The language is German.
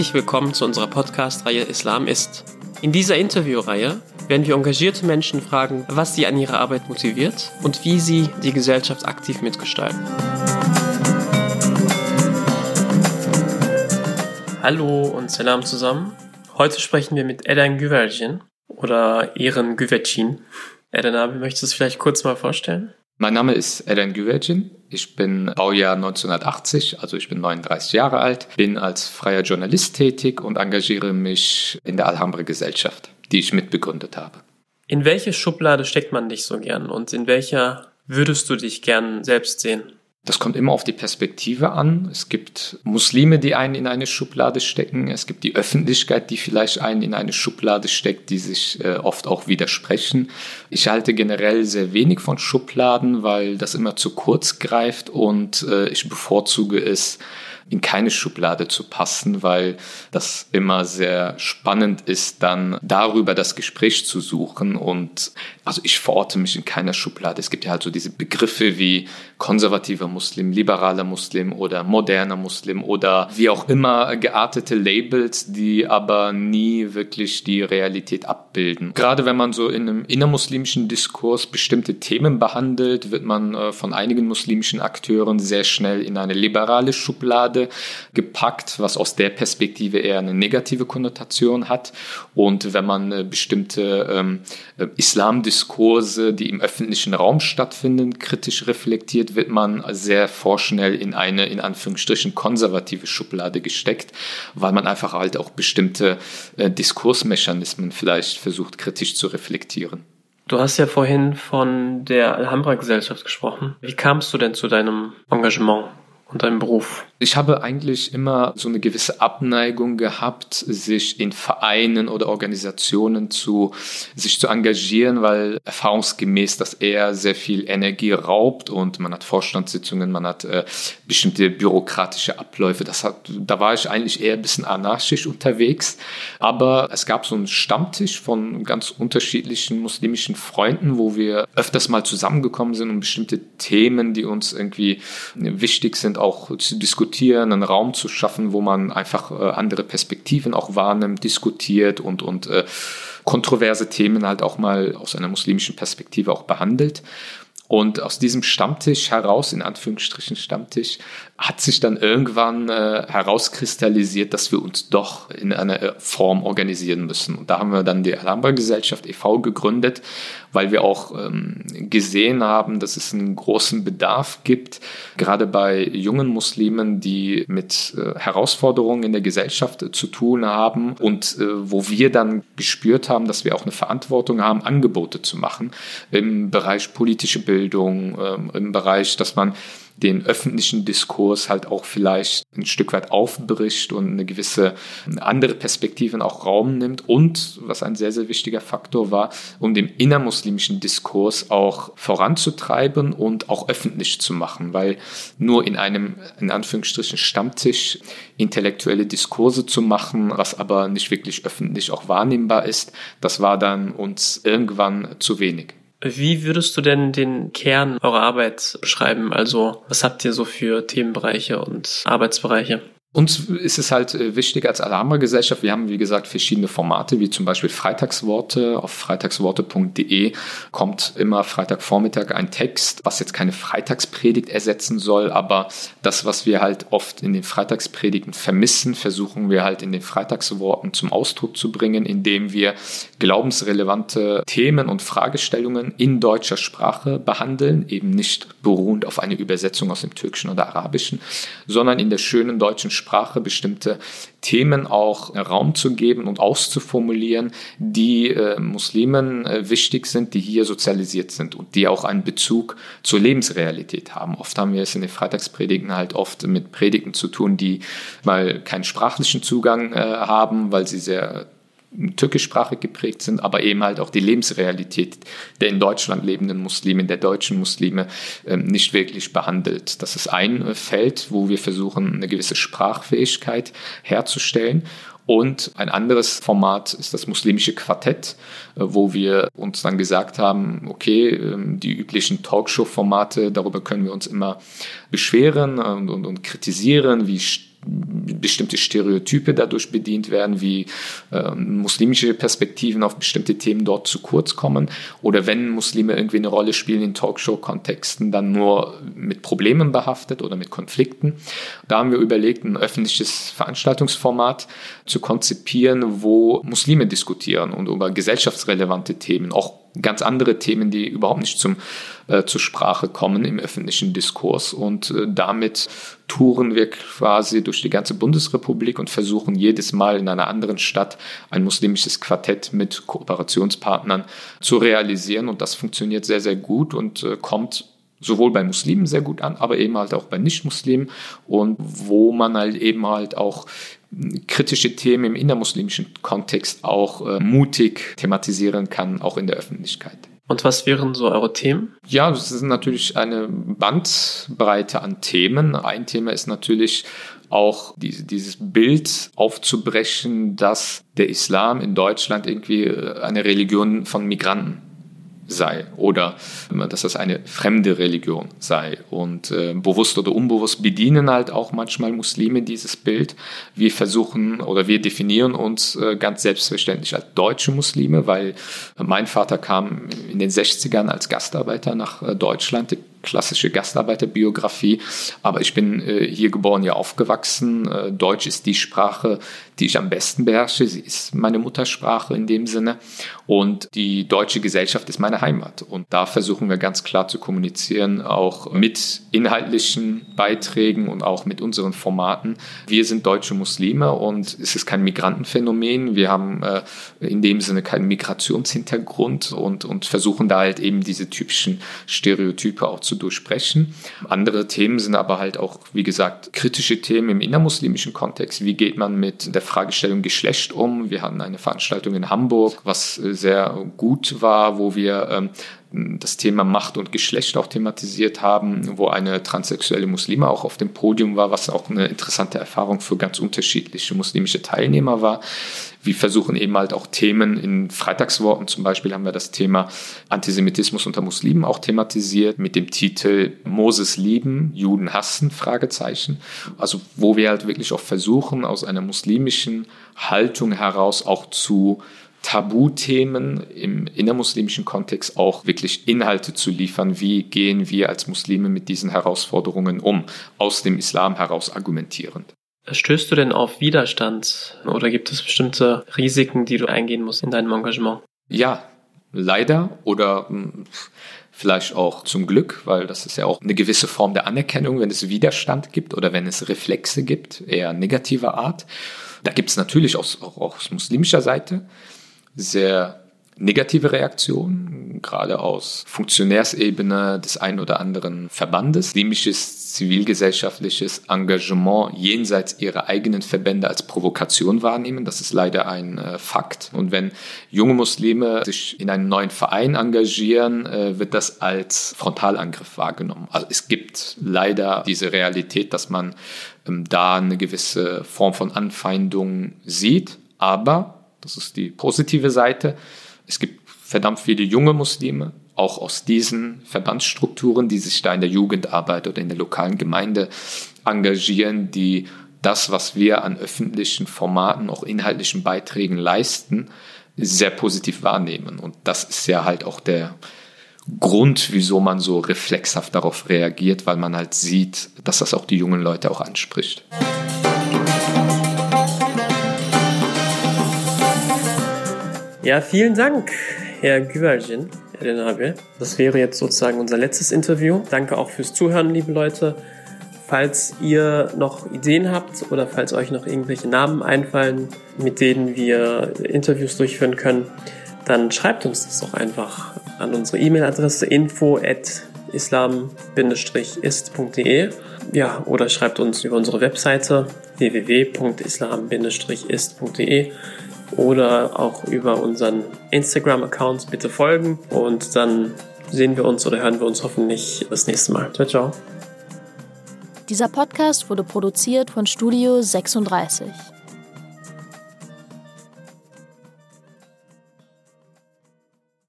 Herzlich willkommen zu unserer Podcast-Reihe Islam ist. In dieser Interviewreihe werden wir engagierte Menschen fragen, was sie an ihrer Arbeit motiviert und wie sie die Gesellschaft aktiv mitgestalten. Hallo und Salam zusammen. Heute sprechen wir mit Eden Güvercin oder Ehren Güvercin. Eden, möchtest du es vielleicht kurz mal vorstellen? Mein Name ist Eren Güvercin. Ich bin Baujahr 1980, also ich bin 39 Jahre alt, bin als freier Journalist tätig und engagiere mich in der Alhambra Gesellschaft, die ich mitbegründet habe. In welche Schublade steckt man dich so gern und in welcher würdest du dich gern selbst sehen? Das kommt immer auf die Perspektive an. Es gibt Muslime, die einen in eine Schublade stecken. Es gibt die Öffentlichkeit, die vielleicht einen in eine Schublade steckt, die sich äh, oft auch widersprechen. Ich halte generell sehr wenig von Schubladen, weil das immer zu kurz greift und äh, ich bevorzuge es, in keine Schublade zu passen, weil das immer sehr spannend ist, dann darüber das Gespräch zu suchen. Und also ich verorte mich in keiner Schublade. Es gibt ja halt so diese Begriffe wie konservativer Muslim, liberaler Muslim oder moderner Muslim oder wie auch immer geartete Labels, die aber nie wirklich die Realität abbilden. Gerade wenn man so in einem innermuslimischen Diskurs bestimmte Themen behandelt, wird man äh, von einigen muslimischen Akteuren sehr schnell in eine liberale Schublade Schublade gepackt, was aus der Perspektive eher eine negative Konnotation hat. Und wenn man äh, bestimmte ähm, äh, Islamdiskurse, die im öffentlichen Raum stattfinden, kritisch reflektiert, wird man sehr vorschnell in eine, in Anführungsstrichen, konservative Schublade gesteckt, weil man einfach halt auch bestimmte äh, Diskursmechanismen vielleicht versucht kritisch zu reflektieren. Du hast ja vorhin von der Alhambra-Gesellschaft gesprochen. Wie kamst du denn zu deinem Engagement und deinem Beruf? Ich habe eigentlich immer so eine gewisse Abneigung gehabt, sich in Vereinen oder Organisationen zu, sich zu engagieren, weil erfahrungsgemäß das eher sehr viel Energie raubt und man hat Vorstandssitzungen, man hat äh, bestimmte bürokratische Abläufe. Das hat, da war ich eigentlich eher ein bisschen anarchisch unterwegs. Aber es gab so einen Stammtisch von ganz unterschiedlichen muslimischen Freunden, wo wir öfters mal zusammengekommen sind, um bestimmte Themen, die uns irgendwie wichtig sind, auch zu diskutieren einen Raum zu schaffen, wo man einfach äh, andere Perspektiven auch wahrnimmt, diskutiert und, und äh, kontroverse Themen halt auch mal aus einer muslimischen Perspektive auch behandelt. Und aus diesem Stammtisch heraus, in Anführungsstrichen Stammtisch, hat sich dann irgendwann äh, herauskristallisiert, dass wir uns doch in einer äh, Form organisieren müssen. Und da haben wir dann die Alhambra Gesellschaft e.V. gegründet, weil wir auch ähm, gesehen haben, dass es einen großen Bedarf gibt, gerade bei jungen Muslimen, die mit äh, Herausforderungen in der Gesellschaft äh, zu tun haben und äh, wo wir dann gespürt haben, dass wir auch eine Verantwortung haben, Angebote zu machen im Bereich politische Bildung Bildung, ähm, im Bereich, dass man den öffentlichen Diskurs halt auch vielleicht ein Stück weit aufbricht und eine gewisse andere Perspektiven auch Raum nimmt und, was ein sehr, sehr wichtiger Faktor war, um den innermuslimischen Diskurs auch voranzutreiben und auch öffentlich zu machen, weil nur in einem, in Anführungsstrichen, Stammtisch intellektuelle Diskurse zu machen, was aber nicht wirklich öffentlich auch wahrnehmbar ist, das war dann uns irgendwann zu wenig. Wie würdest du denn den Kern eurer Arbeit beschreiben? Also, was habt ihr so für Themenbereiche und Arbeitsbereiche? Uns ist es halt äh, wichtig als Alarma-Gesellschaft. Wir haben, wie gesagt, verschiedene Formate, wie zum Beispiel Freitagsworte. Auf freitagsworte.de kommt immer Freitagvormittag ein Text, was jetzt keine Freitagspredigt ersetzen soll, aber das, was wir halt oft in den Freitagspredigten vermissen, versuchen wir halt in den Freitagsworten zum Ausdruck zu bringen, indem wir glaubensrelevante Themen und Fragestellungen in deutscher Sprache behandeln, eben nicht beruhend auf eine Übersetzung aus dem Türkischen oder Arabischen, sondern in der schönen deutschen Sprache bestimmte Themen auch Raum zu geben und auszuformulieren, die äh, Muslimen äh, wichtig sind, die hier sozialisiert sind und die auch einen Bezug zur Lebensrealität haben. Oft haben wir es in den Freitagspredigten halt oft mit Predigten zu tun, die mal keinen sprachlichen Zugang äh, haben, weil sie sehr türkischsprachig geprägt sind, aber eben halt auch die Lebensrealität der in Deutschland lebenden Muslime, der deutschen Muslime ähm, nicht wirklich behandelt. Das ist ein äh, Feld, wo wir versuchen, eine gewisse Sprachfähigkeit herzustellen. Und ein anderes Format ist das muslimische Quartett, äh, wo wir uns dann gesagt haben, okay, ähm, die üblichen Talkshow-Formate, darüber können wir uns immer beschweren und, und, und kritisieren, wie bestimmte Stereotype dadurch bedient werden, wie äh, muslimische Perspektiven auf bestimmte Themen dort zu kurz kommen oder wenn Muslime irgendwie eine Rolle spielen in Talkshow-Kontexten, dann nur mit Problemen behaftet oder mit Konflikten. Da haben wir überlegt, ein öffentliches Veranstaltungsformat zu konzipieren, wo Muslime diskutieren und über gesellschaftsrelevante Themen, auch ganz andere Themen, die überhaupt nicht zum, äh, zur Sprache kommen im öffentlichen Diskurs. Und äh, damit touren wir quasi durch die ganze Bundesrepublik und versuchen jedes Mal in einer anderen Stadt ein muslimisches Quartett mit Kooperationspartnern zu realisieren. Und das funktioniert sehr, sehr gut und äh, kommt sowohl bei Muslimen sehr gut an, aber eben halt auch bei Nicht-Muslimen und wo man halt eben halt auch kritische Themen im innermuslimischen Kontext auch äh, mutig thematisieren kann, auch in der Öffentlichkeit. Und was wären so eure Themen? Ja, das ist natürlich eine Bandbreite an Themen. Ein Thema ist natürlich auch diese, dieses Bild aufzubrechen, dass der Islam in Deutschland irgendwie äh, eine Religion von Migranten sei oder dass das eine fremde Religion sei. Und äh, bewusst oder unbewusst bedienen halt auch manchmal Muslime dieses Bild. Wir versuchen oder wir definieren uns äh, ganz selbstverständlich als deutsche Muslime, weil mein Vater kam in den 60ern als Gastarbeiter nach äh, Deutschland klassische Gastarbeiterbiografie, aber ich bin äh, hier geboren, hier aufgewachsen. Äh, Deutsch ist die Sprache, die ich am besten beherrsche. Sie ist meine Muttersprache in dem Sinne. Und die deutsche Gesellschaft ist meine Heimat. Und da versuchen wir ganz klar zu kommunizieren, auch mit inhaltlichen Beiträgen und auch mit unseren Formaten. Wir sind deutsche Muslime und es ist kein Migrantenphänomen. Wir haben äh, in dem Sinne keinen Migrationshintergrund und, und versuchen da halt eben diese typischen Stereotype auch zu zu durchsprechen. Andere Themen sind aber halt auch, wie gesagt, kritische Themen im innermuslimischen Kontext. Wie geht man mit der Fragestellung Geschlecht um? Wir hatten eine Veranstaltung in Hamburg, was sehr gut war, wo wir ähm, das Thema Macht und Geschlecht auch thematisiert haben, wo eine transsexuelle Muslime auch auf dem Podium war, was auch eine interessante Erfahrung für ganz unterschiedliche muslimische Teilnehmer war. Wir versuchen eben halt auch Themen in Freitagsworten, zum Beispiel haben wir das Thema Antisemitismus unter Muslimen auch thematisiert mit dem Titel Moses lieben, Juden hassen, Fragezeichen. Also wo wir halt wirklich auch versuchen, aus einer muslimischen Haltung heraus auch zu Tabuthemen im innermuslimischen Kontext auch wirklich Inhalte zu liefern. Wie gehen wir als Muslime mit diesen Herausforderungen um, aus dem Islam heraus argumentierend? Stößt du denn auf Widerstand oder gibt es bestimmte Risiken, die du eingehen musst in deinem Engagement? Ja, leider oder hm, vielleicht auch zum Glück, weil das ist ja auch eine gewisse Form der Anerkennung, wenn es Widerstand gibt oder wenn es Reflexe gibt, eher negativer Art. Da gibt es natürlich auch, auch aus muslimischer Seite sehr negative Reaktionen, gerade aus Funktionärsebene des einen oder anderen Verbandes. Muslimisches zivilgesellschaftliches Engagement jenseits ihrer eigenen Verbände als Provokation wahrnehmen. Das ist leider ein äh, Fakt. Und wenn junge Muslime sich in einem neuen Verein engagieren, äh, wird das als Frontalangriff wahrgenommen. Also es gibt leider diese Realität, dass man ähm, da eine gewisse Form von Anfeindung sieht. Aber das ist die positive Seite. Es gibt verdammt viele junge Muslime, auch aus diesen Verbandsstrukturen, die sich da in der Jugendarbeit oder in der lokalen Gemeinde engagieren, die das, was wir an öffentlichen Formaten, auch inhaltlichen Beiträgen leisten, sehr positiv wahrnehmen. Und das ist ja halt auch der Grund, wieso man so reflexhaft darauf reagiert, weil man halt sieht, dass das auch die jungen Leute auch anspricht. Ja, vielen Dank, Herr Güvercin, Herr Das wäre jetzt sozusagen unser letztes Interview. Danke auch fürs Zuhören, liebe Leute. Falls ihr noch Ideen habt oder falls euch noch irgendwelche Namen einfallen, mit denen wir Interviews durchführen können, dann schreibt uns das doch einfach an unsere E-Mail-Adresse info at islam-ist.de ja, oder schreibt uns über unsere Webseite www.islam-ist.de oder auch über unseren Instagram-Account bitte folgen und dann sehen wir uns oder hören wir uns hoffentlich das nächste Mal. Ciao, ciao. Dieser Podcast wurde produziert von Studio 36.